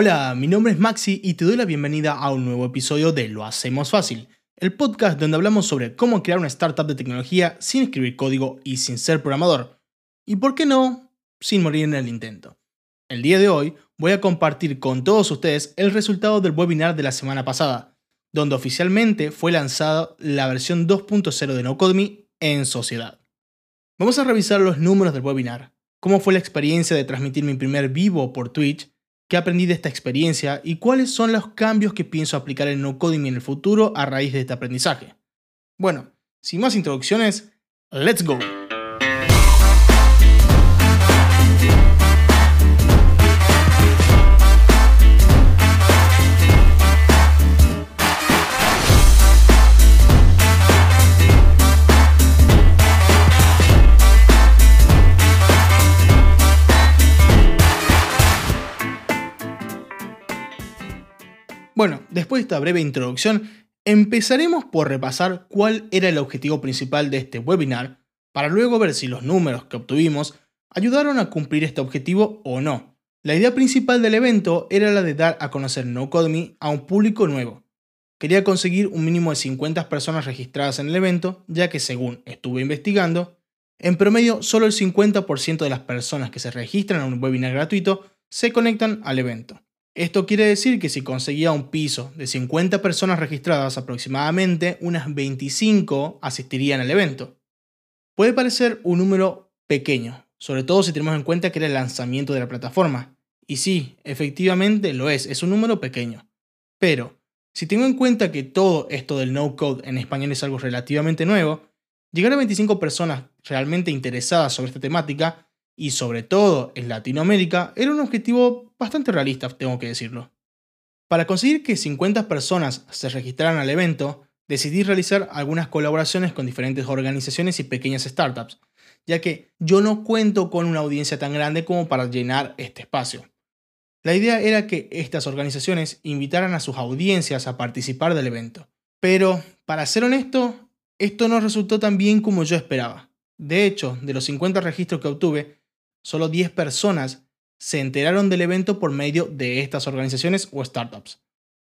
Hola, mi nombre es Maxi y te doy la bienvenida a un nuevo episodio de Lo Hacemos Fácil, el podcast donde hablamos sobre cómo crear una startup de tecnología sin escribir código y sin ser programador. Y por qué no, sin morir en el intento. El día de hoy voy a compartir con todos ustedes el resultado del webinar de la semana pasada, donde oficialmente fue lanzada la versión 2.0 de NoCodeMe en sociedad. Vamos a revisar los números del webinar, cómo fue la experiencia de transmitir mi primer vivo por Twitch, qué aprendí de esta experiencia y cuáles son los cambios que pienso aplicar en NoCodeMe en el futuro a raíz de este aprendizaje. Bueno, sin más introducciones, ¡let's go! Esta breve introducción, empezaremos por repasar cuál era el objetivo principal de este webinar, para luego ver si los números que obtuvimos ayudaron a cumplir este objetivo o no. La idea principal del evento era la de dar a conocer NoCodeMe a un público nuevo. Quería conseguir un mínimo de 50 personas registradas en el evento, ya que según estuve investigando, en promedio solo el 50% de las personas que se registran a un webinar gratuito se conectan al evento. Esto quiere decir que si conseguía un piso de 50 personas registradas, aproximadamente unas 25 asistirían al evento. Puede parecer un número pequeño, sobre todo si tenemos en cuenta que era el lanzamiento de la plataforma. Y sí, efectivamente lo es, es un número pequeño. Pero, si tengo en cuenta que todo esto del no-code en español es algo relativamente nuevo, llegar a 25 personas realmente interesadas sobre esta temática y sobre todo en Latinoamérica, era un objetivo bastante realista, tengo que decirlo. Para conseguir que 50 personas se registraran al evento, decidí realizar algunas colaboraciones con diferentes organizaciones y pequeñas startups, ya que yo no cuento con una audiencia tan grande como para llenar este espacio. La idea era que estas organizaciones invitaran a sus audiencias a participar del evento. Pero, para ser honesto, esto no resultó tan bien como yo esperaba. De hecho, de los 50 registros que obtuve, solo 10 personas se enteraron del evento por medio de estas organizaciones o startups.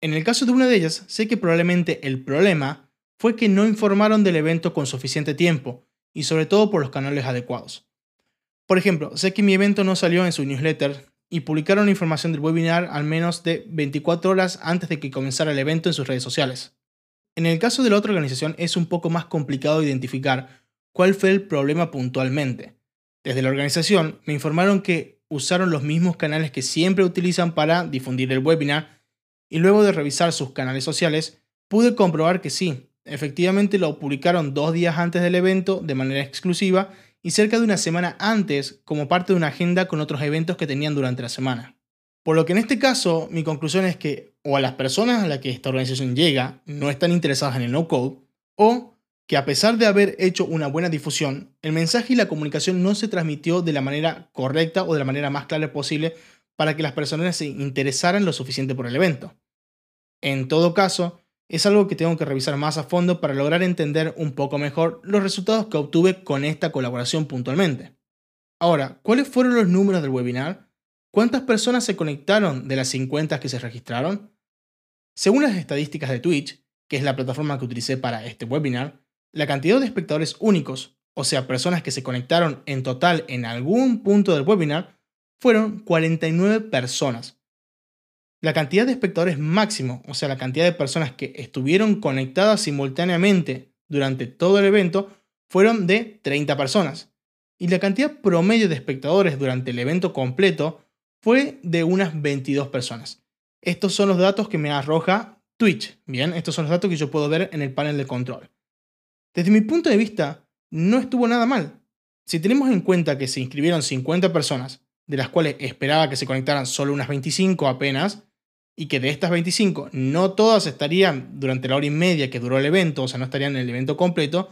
En el caso de una de ellas, sé que probablemente el problema fue que no informaron del evento con suficiente tiempo y sobre todo por los canales adecuados. Por ejemplo, sé que mi evento no salió en su newsletter y publicaron información del webinar al menos de 24 horas antes de que comenzara el evento en sus redes sociales. En el caso de la otra organización es un poco más complicado identificar cuál fue el problema puntualmente, desde la organización me informaron que usaron los mismos canales que siempre utilizan para difundir el webinar y luego de revisar sus canales sociales pude comprobar que sí, efectivamente lo publicaron dos días antes del evento de manera exclusiva y cerca de una semana antes como parte de una agenda con otros eventos que tenían durante la semana. Por lo que en este caso mi conclusión es que o a las personas a las que esta organización llega no están interesadas en el no-code o que a pesar de haber hecho una buena difusión, el mensaje y la comunicación no se transmitió de la manera correcta o de la manera más clara posible para que las personas se interesaran lo suficiente por el evento. En todo caso, es algo que tengo que revisar más a fondo para lograr entender un poco mejor los resultados que obtuve con esta colaboración puntualmente. Ahora, ¿cuáles fueron los números del webinar? ¿Cuántas personas se conectaron de las 50 que se registraron? Según las estadísticas de Twitch, que es la plataforma que utilicé para este webinar, la cantidad de espectadores únicos, o sea, personas que se conectaron en total en algún punto del webinar, fueron 49 personas. La cantidad de espectadores máximo, o sea, la cantidad de personas que estuvieron conectadas simultáneamente durante todo el evento, fueron de 30 personas. Y la cantidad promedio de espectadores durante el evento completo fue de unas 22 personas. Estos son los datos que me arroja Twitch. Bien, estos son los datos que yo puedo ver en el panel de control. Desde mi punto de vista, no estuvo nada mal. Si tenemos en cuenta que se inscribieron 50 personas, de las cuales esperaba que se conectaran solo unas 25 apenas, y que de estas 25 no todas estarían durante la hora y media que duró el evento, o sea, no estarían en el evento completo,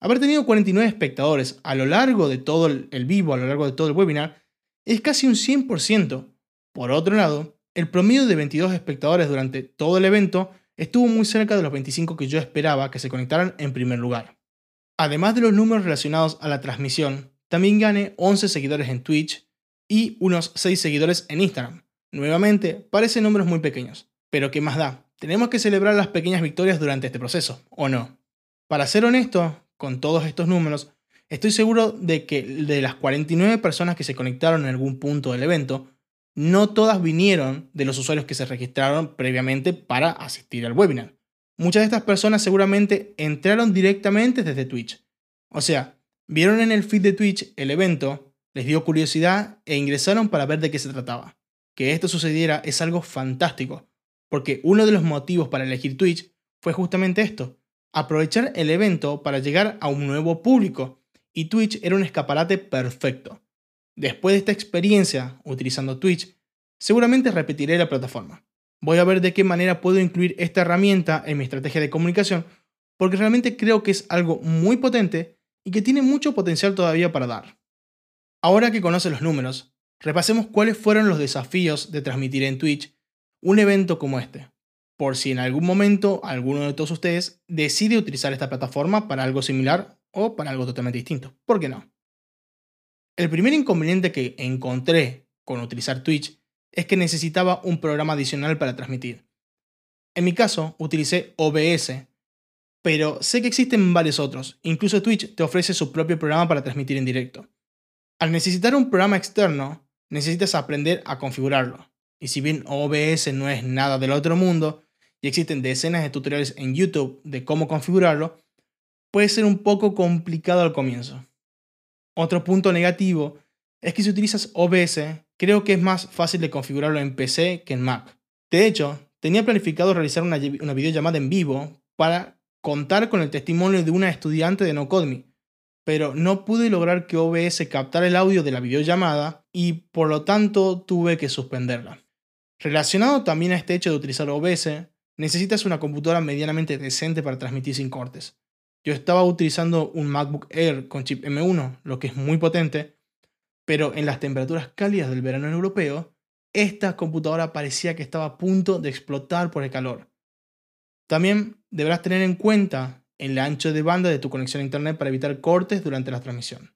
haber tenido 49 espectadores a lo largo de todo el vivo, a lo largo de todo el webinar, es casi un 100%. Por otro lado, el promedio de 22 espectadores durante todo el evento estuvo muy cerca de los 25 que yo esperaba que se conectaran en primer lugar. Además de los números relacionados a la transmisión, también gané 11 seguidores en Twitch y unos 6 seguidores en Instagram, Nuevamente, parecen números muy pequeños, pero ¿qué más da? Tenemos que celebrar las pequeñas victorias durante este proceso, ¿o no? Para ser honesto, con todos estos números, estoy seguro de que de las 49 personas que se conectaron en algún punto del evento, no todas vinieron de los usuarios que se registraron previamente para asistir al webinar. Muchas de estas personas seguramente entraron directamente desde Twitch. O sea, vieron en el feed de Twitch el evento, les dio curiosidad e ingresaron para ver de qué se trataba. Que esto sucediera es algo fantástico, porque uno de los motivos para elegir Twitch fue justamente esto, aprovechar el evento para llegar a un nuevo público, y Twitch era un escaparate perfecto. Después de esta experiencia utilizando Twitch, seguramente repetiré la plataforma. Voy a ver de qué manera puedo incluir esta herramienta en mi estrategia de comunicación, porque realmente creo que es algo muy potente y que tiene mucho potencial todavía para dar. Ahora que conoce los números, repasemos cuáles fueron los desafíos de transmitir en Twitch un evento como este, por si en algún momento alguno de todos ustedes decide utilizar esta plataforma para algo similar o para algo totalmente distinto. ¿Por qué no? El primer inconveniente que encontré con utilizar Twitch es que necesitaba un programa adicional para transmitir. En mi caso, utilicé OBS, pero sé que existen varios otros, incluso Twitch te ofrece su propio programa para transmitir en directo. Al necesitar un programa externo, necesitas aprender a configurarlo. Y si bien OBS no es nada del otro mundo, y existen decenas de tutoriales en YouTube de cómo configurarlo, puede ser un poco complicado al comienzo. Otro punto negativo es que si utilizas OBS, creo que es más fácil de configurarlo en PC que en Mac. De hecho, tenía planificado realizar una, videollamada en vivo para contar con el testimonio de una estudiante de NoCodeme, pero no pude lograr que OBS captara el audio de la videollamada y por lo tanto tuve que suspenderla. Relacionado también a este hecho de utilizar OBS, necesitas una computadora medianamente decente para transmitir sin cortes. Yo estaba utilizando un MacBook Air con chip M1, lo que es muy potente, pero en las temperaturas cálidas del verano europeo, esta computadora parecía que estaba a punto de explotar por el calor. También deberás tener en cuenta el ancho de banda de tu conexión a Internet para evitar cortes durante la transmisión.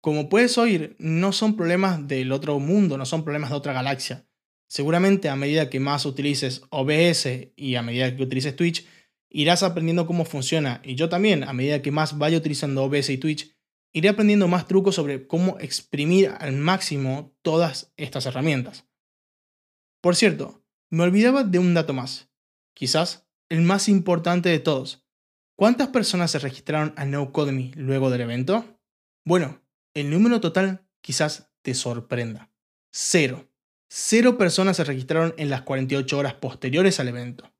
Como puedes oír, no son problemas del otro mundo, no son problemas de otra galaxia. Seguramente a medida que más utilices OBS y a medida que utilices Twitch, irás aprendiendo cómo funciona. Y yo también, a medida que más vaya utilizando OBS y Twitch, iré aprendiendo más trucos sobre cómo exprimir al máximo todas estas herramientas. Por cierto, me olvidaba de un dato más, quizás el más importante de todos. ¿Cuántas personas se registraron a NoCodemy luego del evento? Bueno, el número total quizás te sorprenda. Cero. Cero personas se registraron en las 48 horas posteriores al evento.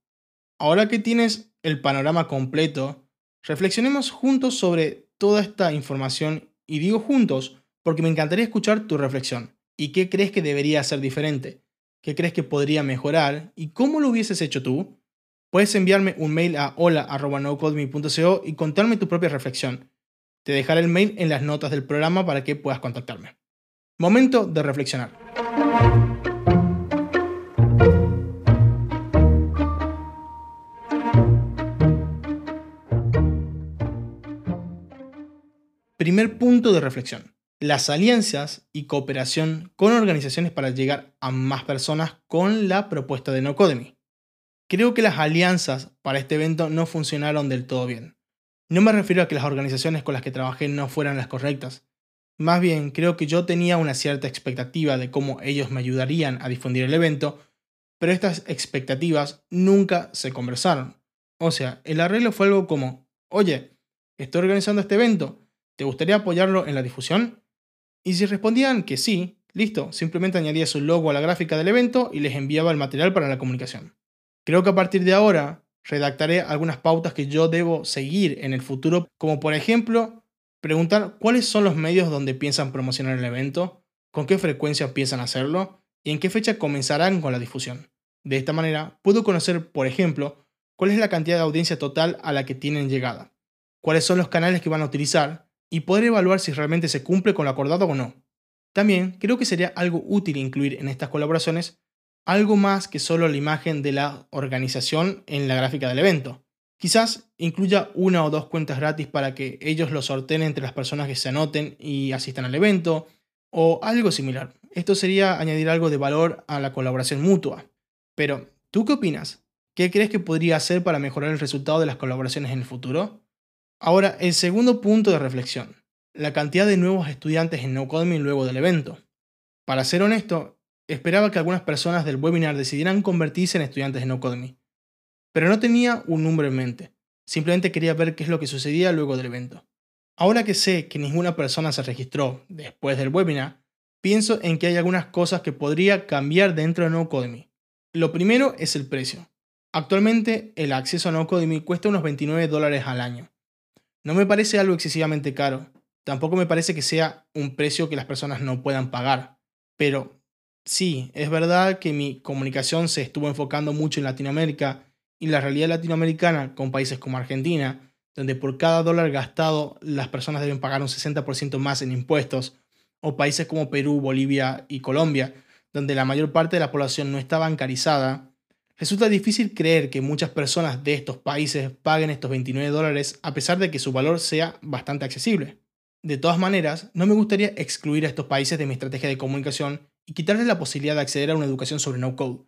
Ahora que tienes el panorama completo, reflexionemos juntos sobre toda esta información y digo juntos porque me encantaría escuchar tu reflexión. ¿Y qué crees que debería ser diferente? ¿Qué crees que podría mejorar? ¿Y cómo lo hubieses hecho tú? Puedes enviarme un mail a hola.nocodeme.co y contarme tu propia reflexión. Te dejaré el mail en las notas del programa para que puedas contactarme. Momento de reflexionar. Primer punto de reflexión. Las alianzas y cooperación con organizaciones para llegar a más personas con la propuesta de Nocodemy. Creo que las alianzas para este evento no funcionaron del todo bien. No me refiero a que las organizaciones con las que trabajé no fueran las correctas. Más bien, creo que yo tenía una cierta expectativa de cómo ellos me ayudarían a difundir el evento, pero estas expectativas nunca se conversaron. O sea, el arreglo fue algo como, oye, estoy organizando este evento, ¿Te gustaría apoyarlo en la difusión? Y si respondían que sí, listo, simplemente añadía su logo a la gráfica del evento y les enviaba el material para la comunicación. Creo que a partir de ahora redactaré algunas pautas que yo debo seguir en el futuro, como por ejemplo, preguntar cuáles son los medios donde piensan promocionar el evento, con qué frecuencia piensan hacerlo y en qué fecha comenzarán con la difusión. De esta manera, puedo conocer, por ejemplo, cuál es la cantidad de audiencia total a la que tienen llegada, cuáles son los canales que van a utilizar y poder evaluar si realmente se cumple con lo acordado o no. También creo que sería algo útil incluir en estas colaboraciones algo más que solo la imagen de la organización en la gráfica del evento. Quizás incluya una o dos cuentas gratis para que ellos lo sorteen entre las personas que se anoten y asistan al evento. o algo similar. Esto sería añadir algo de valor a la colaboración mutua. Pero, ¿tú qué opinas? ¿Qué crees que podría hacer para mejorar el resultado de las colaboraciones en el futuro? Ahora, el segundo punto de reflexión, la cantidad de nuevos estudiantes en NoCodemy luego del evento. Para ser honesto, esperaba que algunas personas del webinar decidieran convertirse en estudiantes de NoCodemy, pero no tenía un número en mente, simplemente quería ver qué es lo que sucedía luego del evento. Ahora que sé que ninguna persona se registró después del webinar, pienso en que hay algunas cosas que podría cambiar dentro de NoCodemy. Lo primero es el precio. Actualmente el acceso a NoCodemy cuesta unos 29 dólares al año. No me parece algo excesivamente caro. Tampoco me parece que sea un precio que las personas no puedan pagar. Pero sí, es verdad que mi comunicación se estuvo enfocando mucho en Latinoamérica y la realidad latinoamericana con países como Argentina, donde por cada dólar gastado las personas deben pagar un 60% más en impuestos, o países como Perú, Bolivia y Colombia, donde la mayor parte de la población no está bancarizada, resulta difícil creer que muchas personas de estos países paguen estos 29 dólares a pesar de que su valor sea bastante accesible. De todas maneras, no me gustaría excluir a estos países de mi estrategia de comunicación y quitarles la posibilidad de acceder a una educación sobre no code,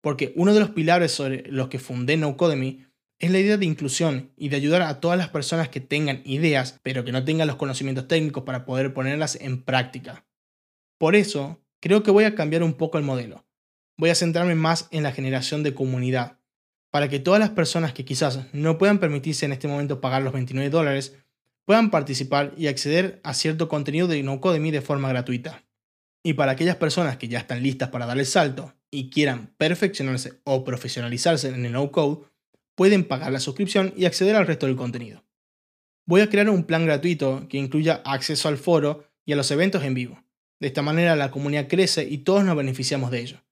porque uno de los pilares sobre los que fundé NoCodemy es la idea de inclusión y de ayudar a todas las personas que tengan ideas, pero que no tengan los conocimientos técnicos para poder ponerlas en práctica. Por eso, creo que voy a cambiar un poco el modelo. Voy a centrarme más en la generación de comunidad, para que todas las personas que quizás no puedan permitirse en este momento pagar los 29 dólares puedan participar y acceder a cierto contenido de NoCodemy de forma gratuita. Y para aquellas personas que ya están listas para dar el salto y quieran perfeccionarse o profesionalizarse en el no-code, pueden pagar la suscripción y acceder al resto del contenido. Voy a crear un plan gratuito que incluya acceso al foro y a los eventos en vivo. De esta manera la comunidad crece y todos nos beneficiamos de ello.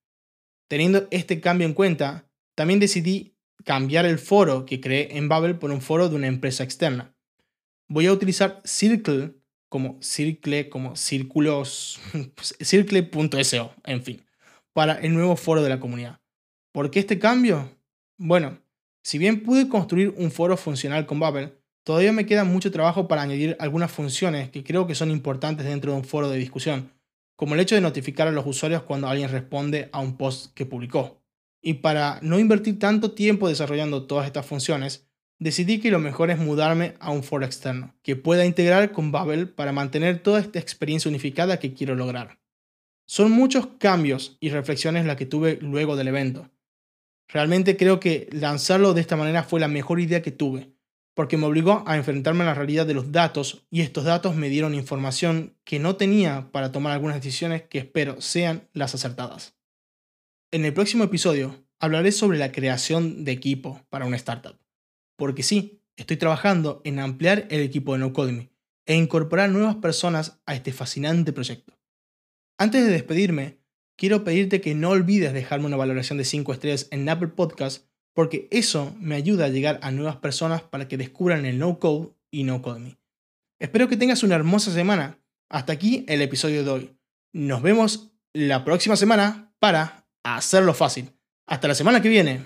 Teniendo este cambio en cuenta, también decidí cambiar el foro que creé en Babel por un foro de una empresa externa. Voy a utilizar Circle como Circle, como círculos, circle.so, en fin, para el nuevo foro de la comunidad. ¿Por qué este cambio? Bueno, si bien pude construir un foro funcional con Babel, todavía me queda mucho trabajo para añadir algunas funciones que creo que son importantes dentro de un foro de discusión, como el hecho de notificar a los usuarios cuando alguien responde a un post que publicó. Y para no invertir tanto tiempo desarrollando todas estas funciones, decidí que lo mejor es mudarme a un foro externo, que pueda integrar con Babel para mantener toda esta experiencia unificada que quiero lograr. Son muchos cambios y reflexiones las que tuve luego del evento, Realmente creo que lanzarlo de esta manera fue la mejor idea que tuve, porque me obligó a enfrentarme a la realidad de los datos y estos datos me dieron información que no tenía para tomar algunas decisiones que espero sean las acertadas. En el próximo episodio hablaré sobre la creación de equipo para una startup, porque sí, estoy trabajando en ampliar el equipo de NoCodemy e incorporar nuevas personas a este fascinante proyecto. Antes de despedirme, quiero pedirte que no olvides dejarme una valoración de 5 estrellas en Apple Podcast porque eso me ayuda a llegar a nuevas personas para que descubran el no code y no code me. Espero que tengas una hermosa semana. Hasta aquí el episodio de hoy. Nos vemos la próxima semana para hacerlo fácil. Hasta la semana que viene.